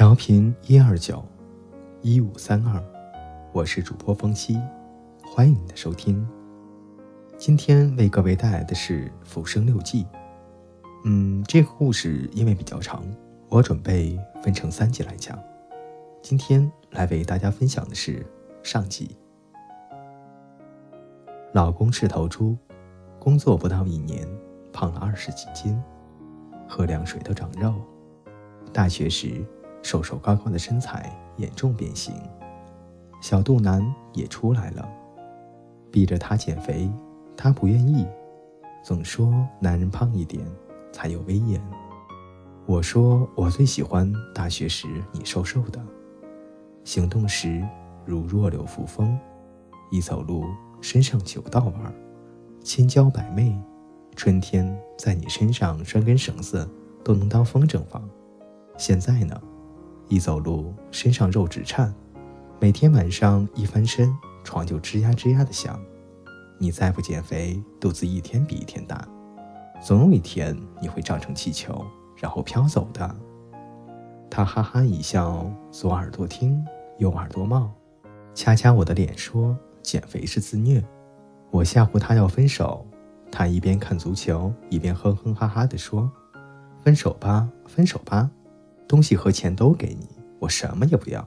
调频一二九一五三二，我是主播风七，欢迎你的收听。今天为各位带来的是《浮生六记》。嗯，这个故事因为比较长，我准备分成三集来讲。今天来为大家分享的是上集。老公是头猪，工作不到一年，胖了二十几斤，喝凉水都长肉。大学时。瘦瘦高高的身材严重变形，小肚腩也出来了，逼着他减肥，他不愿意，总说男人胖一点才有威严。我说我最喜欢大学时你瘦瘦的，行动时如弱柳扶风，一走路身上九道弯，千娇百媚，春天在你身上拴根绳子都能当风筝放。现在呢？一走路，身上肉直颤；每天晚上一翻身，床就吱呀吱呀的响。你再不减肥，肚子一天比一天大，总有一天你会胀成气球，然后飘走的。他哈哈一笑，左耳朵听，右耳朵冒，掐掐我的脸说：“减肥是自虐。”我吓唬他要分手，他一边看足球，一边哼哼哈哈地说：“分手吧，分手吧。”东西和钱都给你，我什么也不要，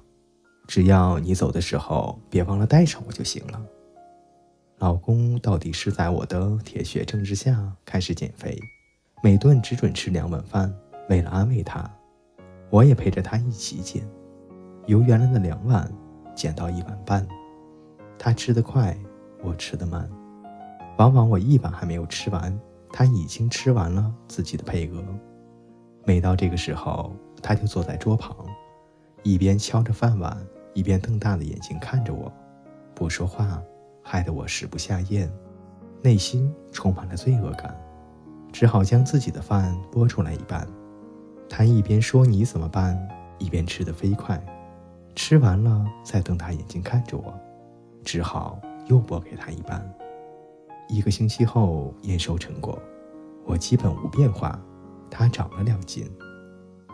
只要你走的时候别忘了带上我就行了。老公到底是在我的铁血政治下开始减肥，每顿只准吃两碗饭。为了安慰他，我也陪着他一起减，由原来的两碗减到一碗半。他吃得快，我吃得慢，往往我一碗还没有吃完，他已经吃完了自己的配额。每到这个时候。他就坐在桌旁，一边敲着饭碗，一边瞪大的眼睛看着我，不说话，害得我食不下咽，内心充满了罪恶感，只好将自己的饭拨出来一半。他一边说你怎么办，一边吃得飞快，吃完了再瞪大眼睛看着我，只好又拨给他一半。一个星期后验收成果，我基本无变化，他长了两斤。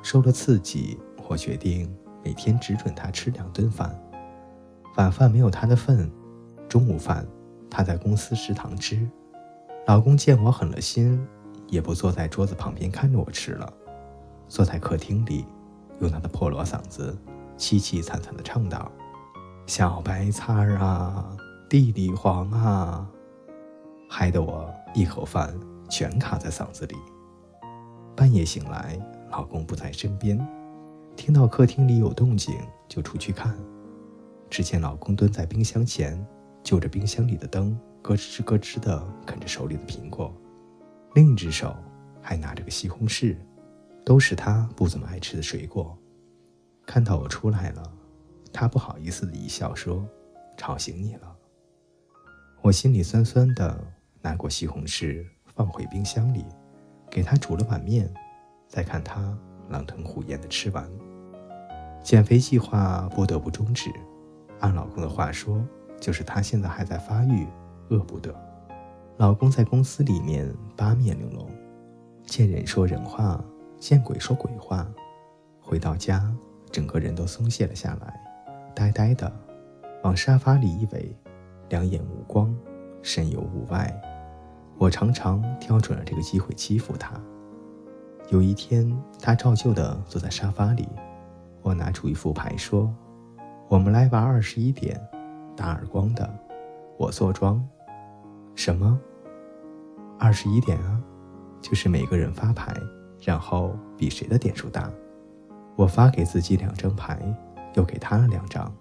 受了刺激，我决定每天只准他吃两顿饭，晚饭没有他的份，中午饭他在公司食堂吃。老公见我狠了心，也不坐在桌子旁边看着我吃了，坐在客厅里，用他的破锣嗓子凄凄惨惨地唱道：“小白菜儿啊，地里黄啊！”害得我一口饭全卡在嗓子里。半夜醒来。老公不在身边，听到客厅里有动静，就出去看。只见老公蹲在冰箱前，就着冰箱里的灯，咯吱咯吱地啃着手里的苹果，另一只手还拿着个西红柿，都是他不怎么爱吃的水果。看到我出来了，他不好意思的一笑说：“吵醒你了。”我心里酸酸的，拿过西红柿放回冰箱里，给他煮了碗面。再看他狼吞虎咽的吃完，减肥计划不得不终止。按老公的话说，就是他现在还在发育，饿不得。老公在公司里面八面玲珑，见人说人话，见鬼说鬼话。回到家，整个人都松懈了下来，呆呆的，往沙发里一围，两眼无光，身有物外。我常常挑准了这个机会欺负他。有一天，他照旧的坐在沙发里。我拿出一副牌说：“我们来玩二十一点，打耳光的。我坐庄。什么？二十一点啊？就是每个人发牌，然后比谁的点数大。我发给自己两张牌，又给他了两张。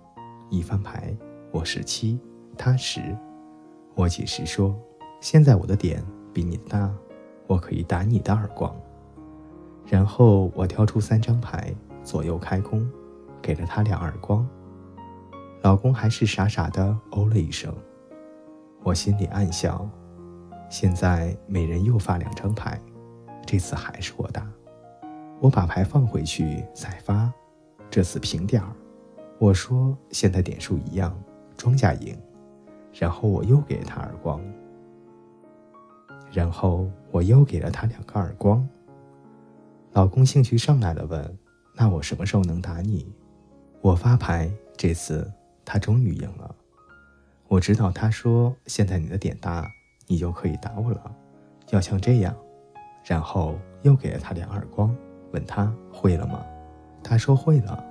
一翻牌，我十七，他十。我解释说：现在我的点比你大，我可以打你的耳光。”然后我挑出三张牌，左右开弓，给了他两耳光。老公还是傻傻的哦了一声，我心里暗笑。现在每人又发两张牌，这次还是我打。我把牌放回去再发，这次平点儿。我说现在点数一样，庄家赢。然后我又给了他耳光，然后我又给了他两个耳光。老公兴趣上来了，问：“那我什么时候能打你？我发牌，这次他终于赢了。我知道他说：“现在你的点大，你就可以打我了，要像这样。”然后又给了他两耳光，问他会了吗？他说会了。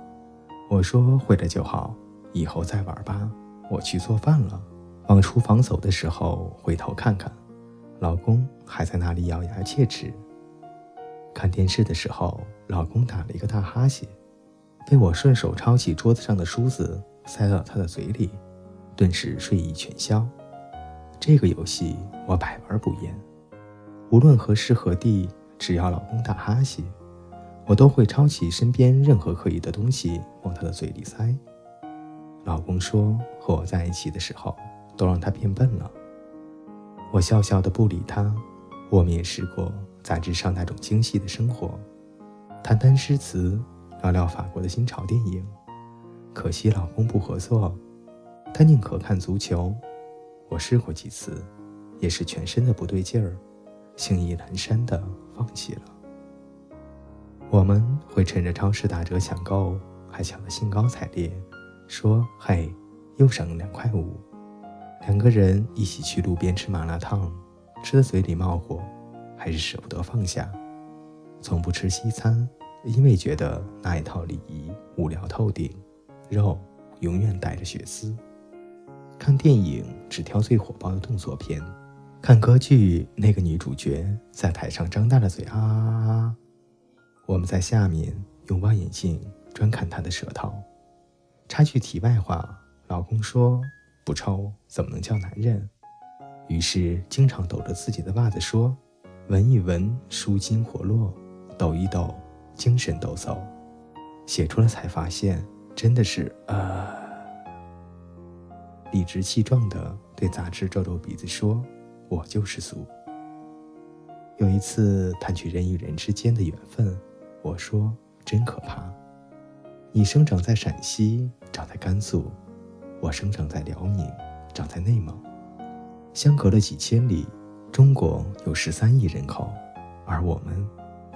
我说会了就好，以后再玩吧。我去做饭了。往厨房走的时候，回头看看，老公还在那里咬牙切齿。看电视的时候，老公打了一个大哈欠，被我顺手抄起桌子上的梳子塞到他的嘴里，顿时睡意全消。这个游戏我百玩不厌，无论何时何地，只要老公打哈欠，我都会抄起身边任何可疑的东西往他的嘴里塞。老公说和我在一起的时候。都让他变笨了。我笑笑的不理他。我们也试过杂志上那种精细的生活，谈谈诗词，聊聊法国的新潮电影。可惜老公不合作，他宁可看足球。我试过几次，也是全身的不对劲儿，兴意阑珊的放弃了。我们会趁着超市打折抢购，还抢得兴高采烈，说：“嘿，又省两块五。”两个人一起去路边吃麻辣烫，吃的嘴里冒火，还是舍不得放下。从不吃西餐，因为觉得那一套礼仪无聊透顶，肉永远带着血丝。看电影只挑最火爆的动作片，看歌剧那个女主角在台上张大了嘴啊啊啊！我们在下面用望远镜专看她的舌头。插句题外话，老公说。不抽怎么能叫男人？于是经常抖着自己的袜子说：“闻一闻，舒筋活络；抖一抖，精神抖擞。”写出了才发现，真的是呃，理直气壮地对杂志皱皱鼻子说：“我就是俗。”有一次谈起人与人之间的缘分，我说：“真可怕。你生长在陕西，长在甘肃。”我生长在辽宁，长在内蒙，相隔了几千里。中国有十三亿人口，而我们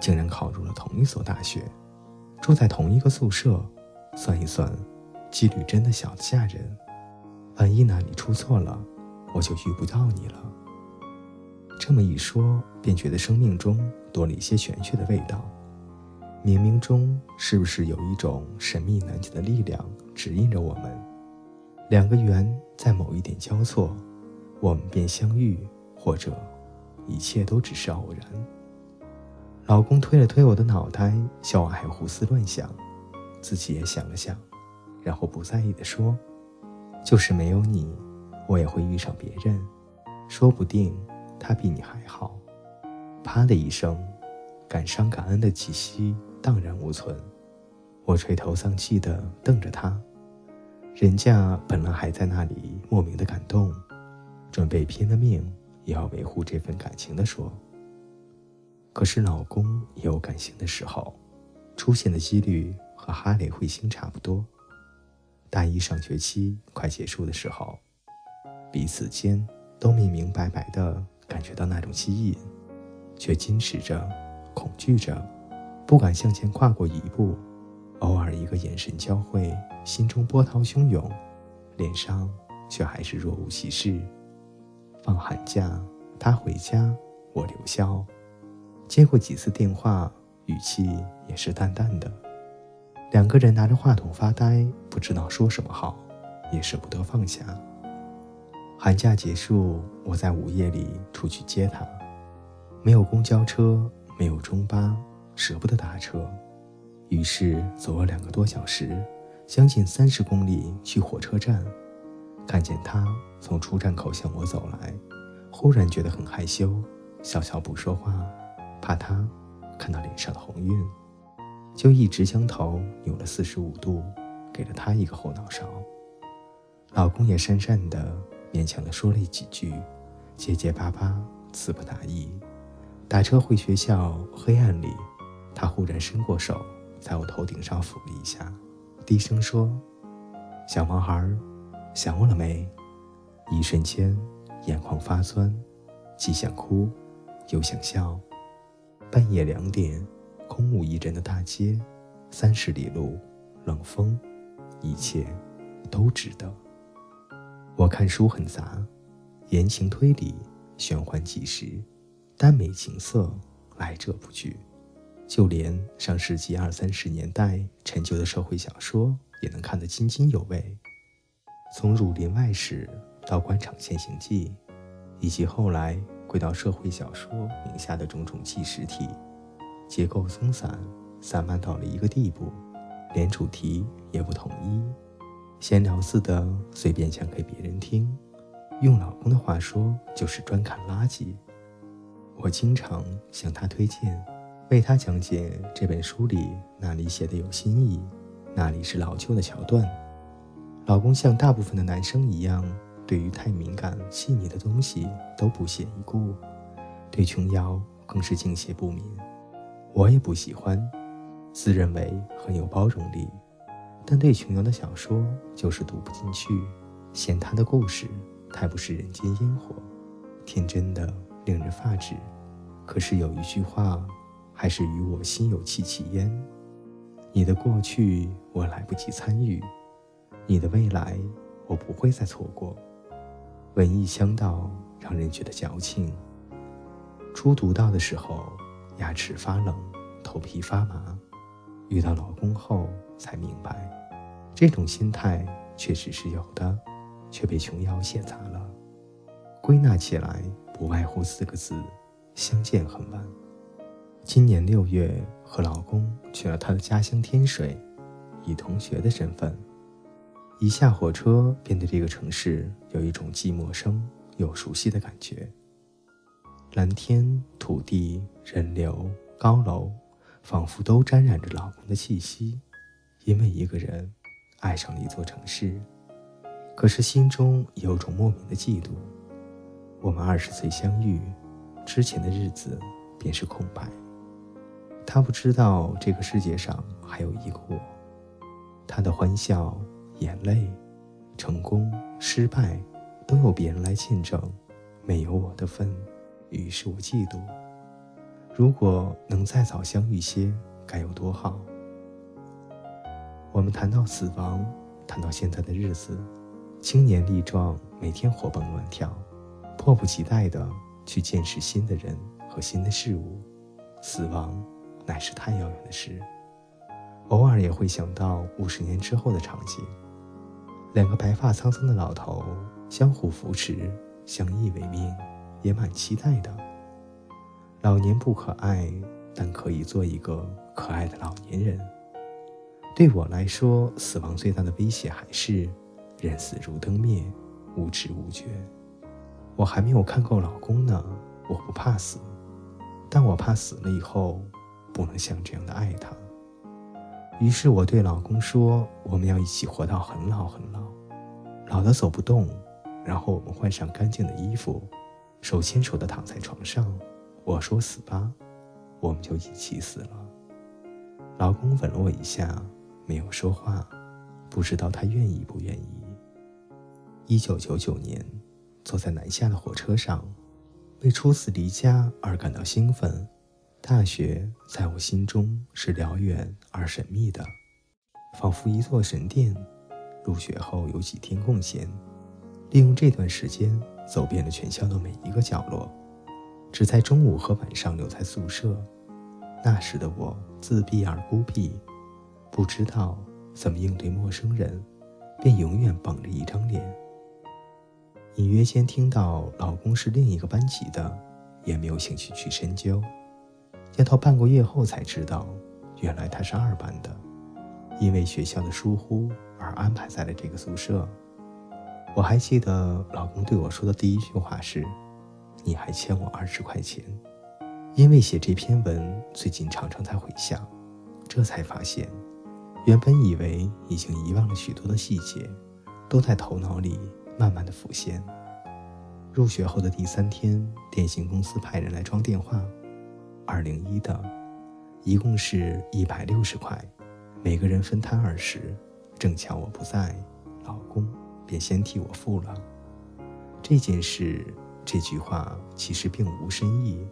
竟然考入了同一所大学，住在同一个宿舍。算一算，几率真的小得吓人。万一哪里出错了，我就遇不到你了。这么一说，便觉得生命中多了一些玄学的味道。冥冥中，是不是有一种神秘难解的力量指引着我们？两个圆在某一点交错，我们便相遇，或者一切都只是偶然。老公推了推我的脑袋，笑我还胡思乱想，自己也想了想，然后不在意地说：“就是没有你，我也会遇上别人，说不定他比你还好。”啪的一声，感伤感恩的气息荡然无存，我垂头丧气的瞪着他。人家本来还在那里莫名的感动，准备拼了命也要维护这份感情的说。可是老公也有感性的时候，出现的几率和哈雷彗星差不多。大一上学期快结束的时候，彼此间都明明白白的感觉到那种吸引，却矜持着，恐惧着，不敢向前跨过一步。偶尔一个眼神交汇，心中波涛汹涌，脸上却还是若无其事。放寒假，他回家，我留校。接过几次电话，语气也是淡淡的。两个人拿着话筒发呆，不知道说什么好，也舍不得放下。寒假结束，我在午夜里出去接他，没有公交车，没有中巴，舍不得打车。于是走了两个多小时，将近三十公里去火车站，看见他从出站口向我走来，忽然觉得很害羞，笑笑不说话，怕他看到脸上的红晕，就一直将头扭了四十五度，给了他一个后脑勺。老公也讪讪的勉强的说了几句，结结巴巴，词不达意。打车回学校，黑暗里，他忽然伸过手。在我头顶上抚了一下，低声说：“小毛孩，想我了没？”一瞬间，眼眶发酸，既想哭，又想笑。半夜两点，空无一人的大街，三十里路，冷风，一切都值得。我看书很杂，言情推理，玄幻纪实，耽美情色，来者不拒。就连上世纪二三十年代陈旧的社会小说，也能看得津津有味。从《儒林外史》到《官场现形记》，以及后来归到社会小说名下的种种纪实体，结构松散，散漫到了一个地步，连主题也不统一，闲聊似的随便讲给别人听。用老公的话说，就是专看垃圾。我经常向他推荐，为他讲解这本书里哪里写的有新意，哪里是老旧的桥段。老公像大部分的男生一样，对于太敏感细腻的东西都不屑一顾，对琼瑶更是敬谢不敏。我也不喜欢，自认为很有包容力，但对琼瑶的小说就是读不进去，嫌她的故事太不是人间烟火，天真的令人发指。可是有一句话，还是与我心有戚戚焉：你的过去我来不及参与。你的未来，我不会再错过。文艺香道让人觉得矫情。初读到的时候，牙齿发冷，头皮发麻。遇到老公后才明白，这种心态确实是有的，却被琼瑶写砸了。归纳起来，不外乎四个字：相见恨晚。今年六月，和老公去了他的家乡天水，以同学的身份。一下火车，便对这个城市有一种既陌生又熟悉的感觉。蓝天、土地、人流、高楼，仿佛都沾染着老公的气息。因为一个人爱上了一座城市，可是心中有种莫名的嫉妒。我们二十岁相遇，之前的日子便是空白。他不知道这个世界上还有一个我，他的欢笑。眼泪、成功、失败，都有别人来见证，没有我的份，于是我嫉妒。如果能再早相遇些，该有多好！我们谈到死亡，谈到现在的日子，青年力壮，每天活蹦乱跳，迫不及待地去见识新的人和新的事物。死亡乃是太遥远的事，偶尔也会想到五十年之后的场景。两个白发苍苍的老头相互扶持，相依为命，也蛮期待的。老年不可爱，但可以做一个可爱的老年人。对我来说，死亡最大的威胁还是人死如灯灭，无知无觉。我还没有看够老公呢，我不怕死，但我怕死了以后不能像这样的爱他。于是我对老公说：“我们要一起活到很老很老，老的走不动，然后我们换上干净的衣服，手牵手的躺在床上。我说死吧，我们就一起死了。”老公吻了我一下，没有说话，不知道他愿意不愿意。一九九九年，坐在南下的火车上，为初次离家而感到兴奋。大学在我心中是辽远而神秘的，仿佛一座神殿。入学后有几天空闲，利用这段时间走遍了全校的每一个角落，只在中午和晚上留在宿舍。那时的我自闭而孤僻，不知道怎么应对陌生人，便永远绷着一张脸。隐约间听到老公是另一个班级的，也没有兴趣去深究。要到半个月后才知道，原来他是二班的，因为学校的疏忽而安排在了这个宿舍。我还记得老公对我说的第一句话是：“你还欠我二十块钱。”因为写这篇文，最近常常在回想，这才发现，原本以为已经遗忘了许多的细节，都在头脑里慢慢的浮现。入学后的第三天，电信公司派人来装电话。二零一的，一共是一百六十块，每个人分摊二十。正巧我不在，老公便先替我付了。这件事，这句话其实并无深意。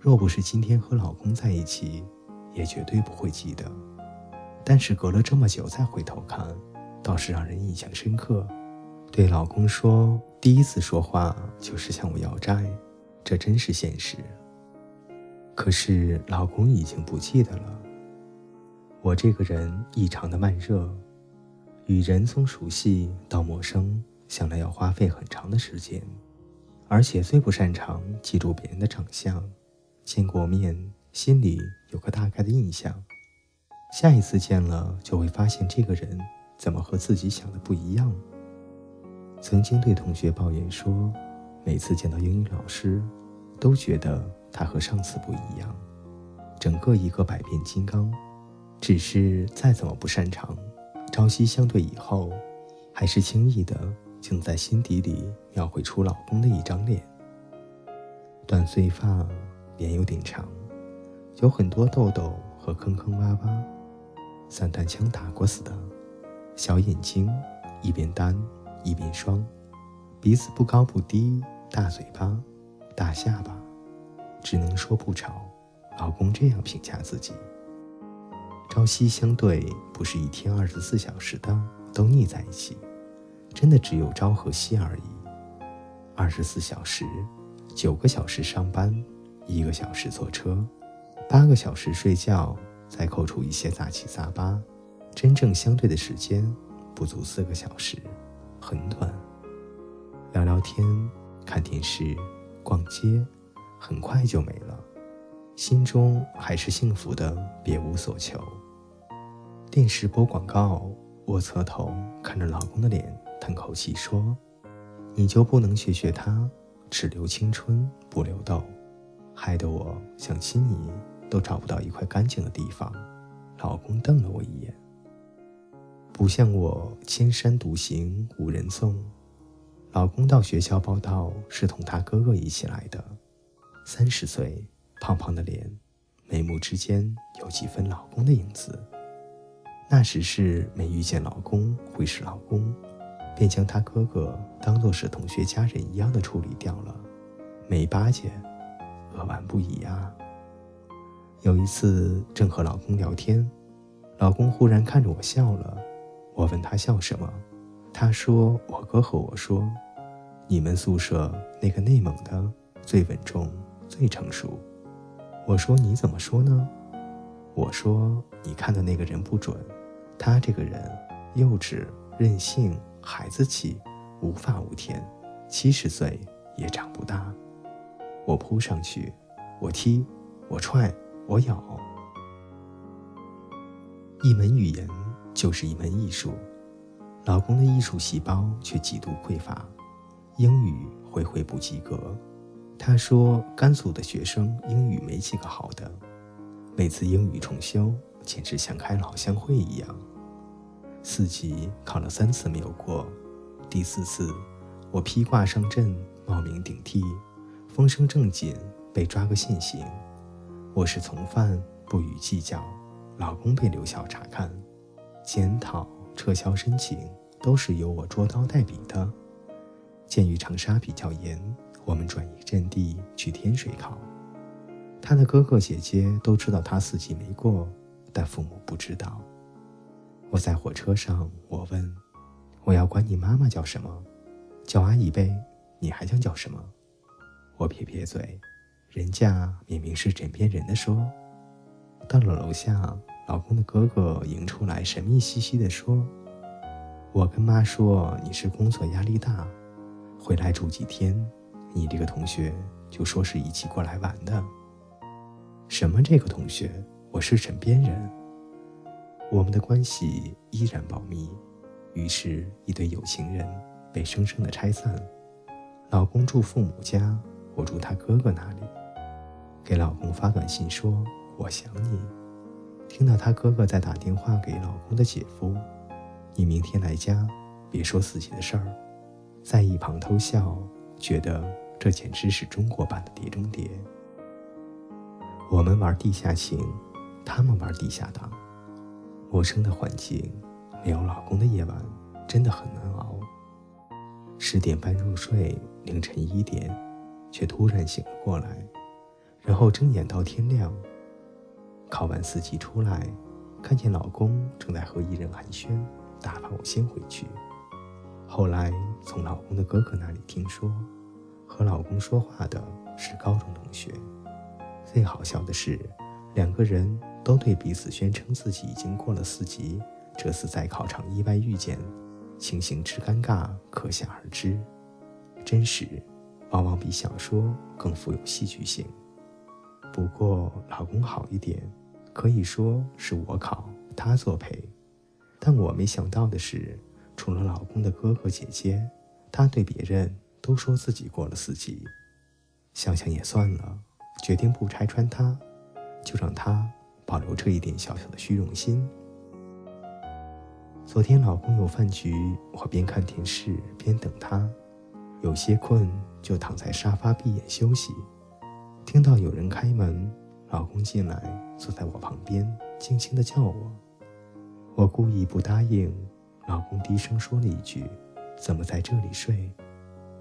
若不是今天和老公在一起，也绝对不会记得。但是隔了这么久再回头看，倒是让人印象深刻。对老公说，第一次说话就是向我要债，这真是现实。可是老公已经不记得了。我这个人异常的慢热，与人从熟悉到陌生，想来要花费很长的时间，而且最不擅长记住别人的长相，见过面心里有个大概的印象，下一次见了就会发现这个人怎么和自己想的不一样。曾经对同学抱怨说，每次见到英语老师，都觉得他和上次不一样，整个一个百变金刚。只是再怎么不擅长，朝夕相对以后，还是轻易的竟在心底里描绘出老公的一张脸。短碎发，脸有点长，有很多痘痘和坑坑洼洼，散弹枪打过似的。小眼睛，一边单一边双，鼻子不高不低，大嘴巴，大下巴，只能说不吵。老公这样评价自己。朝夕相对，不是一天二十四小时的都腻在一起，真的只有朝和夕而已。二十四小时，九个小时上班，一个小时坐车，八个小时睡觉，再扣除一些杂七杂八，真正相对的时间不足四个小时，很短。聊聊天，看电视，逛街，很快就没了。心中还是幸福的，别无所求。电视播广告，我侧头看着老公的脸，叹口气说：“你就不能学学他，只留青春不留痘，害得我想亲你都找不到一块干净的地方。”老公瞪了我一眼，不像我千山独行无人送。老公到学校报道是同他哥哥一起来的，三十岁。胖胖的脸，眉目之间有几分老公的影子。那时是没遇见老公会是老公，便将他哥哥当作是同学家人一样的处理掉了，没巴结，扼腕不已啊。有一次正和老公聊天，老公忽然看着我笑了。我问他笑什么，他说我哥和我说，你们宿舍那个内蒙的最稳重，最成熟。我说你怎么说呢？我说你看的那个人不准，他这个人幼稚、任性、孩子气、无法无天，七十岁也长不大。我扑上去，我踢，我踹，我咬。一门语言就是一门艺术，老公的艺术细胞却极度匮乏，英语回回不及格。他说：“甘肃的学生英语没几个好的，每次英语重修简直像开老乡会一样。四级考了三次没有过，第四次我披挂上阵，冒名顶替，风声正紧，被抓个现行。我是从犯，不予计较。老公被留校查看，检讨、撤销申请都是由我捉刀代笔的。鉴于长沙比较严。”我们转移阵地去天水考，他的哥哥姐姐都知道他四级没过，但父母不知道。我在火车上，我问：“我要管你妈妈叫什么？叫阿姨呗？你还想叫什么？”我撇撇嘴，人家明明是枕边人的说。到了楼下，老公的哥哥迎出来，神秘兮兮地说：“我跟妈说你是工作压力大，回来住几天。”你这个同学就说是一起过来玩的。什么这个同学？我是枕边人。我们的关系依然保密。于是，一对有情人被生生的拆散。老公住父母家，我住他哥哥那里。给老公发短信说我想你。听到他哥哥在打电话给老公的姐夫，你明天来家，别说自己的事儿，在一旁偷笑。觉得这简直是中国版的《碟中谍》。我们玩地下情，他们玩地下党。陌生的环境，没有老公的夜晚，真的很难熬。十点半入睡，凌晨一点，却突然醒了过来，然后睁眼到天亮。考完四级出来，看见老公正在和一人寒暄，打发我先回去。后来从老公的哥哥那里听说，和老公说话的是高中同学。最好笑的是，两个人都对彼此宣称自己已经过了四级，这次在考场意外遇见，情形之尴尬可想而知。真实，往往比小说更富有戏剧性。不过老公好一点，可以说是我考他作陪。但我没想到的是，除了老公的哥哥姐姐，他对别人都说自己过了四级。想想也算了，决定不拆穿他，就让他保留这一点小小的虚荣心。昨天老公有饭局，我边看电视边等他。有些困，就躺在沙发闭眼休息。听到有人开门，老公进来，坐在我旁边，轻轻地叫我。我故意不答应，老公低声说了一句：“怎么在这里睡？”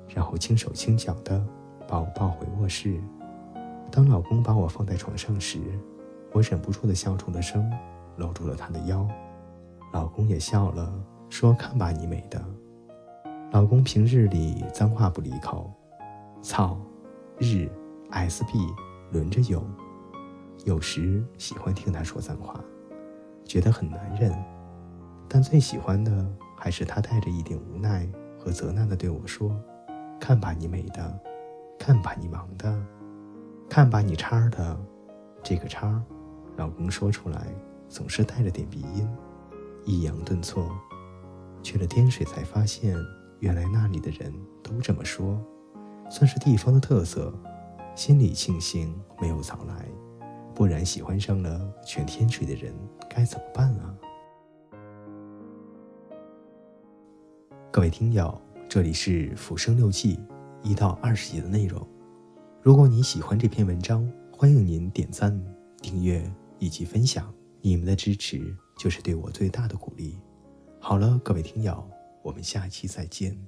然后轻手轻脚地把我抱回卧室。当老公把我放在床上时，我忍不住的笑出了声，搂住了他的腰。老公也笑了，说：“看把你美的。”老公平日里脏话不离口，操、日、SB 轮着用，有时喜欢听他说脏话，觉得很男人，但最喜欢的还是他带着一点无奈和责难的对我说：“看把你美的，看把你忙的，看把你叉的。”这个叉，老公说出来总是带着点鼻音，抑扬顿挫，去了天水才发现。原来那里的人都这么说，算是地方的特色。心里庆幸没有早来，不然喜欢上了全天水的人该怎么办啊？各位听友，这里是《浮生六记》一到二十集的内容。如果你喜欢这篇文章，欢迎您点赞、订阅以及分享。你们的支持就是对我最大的鼓励。好了，各位听友。我们下期再见。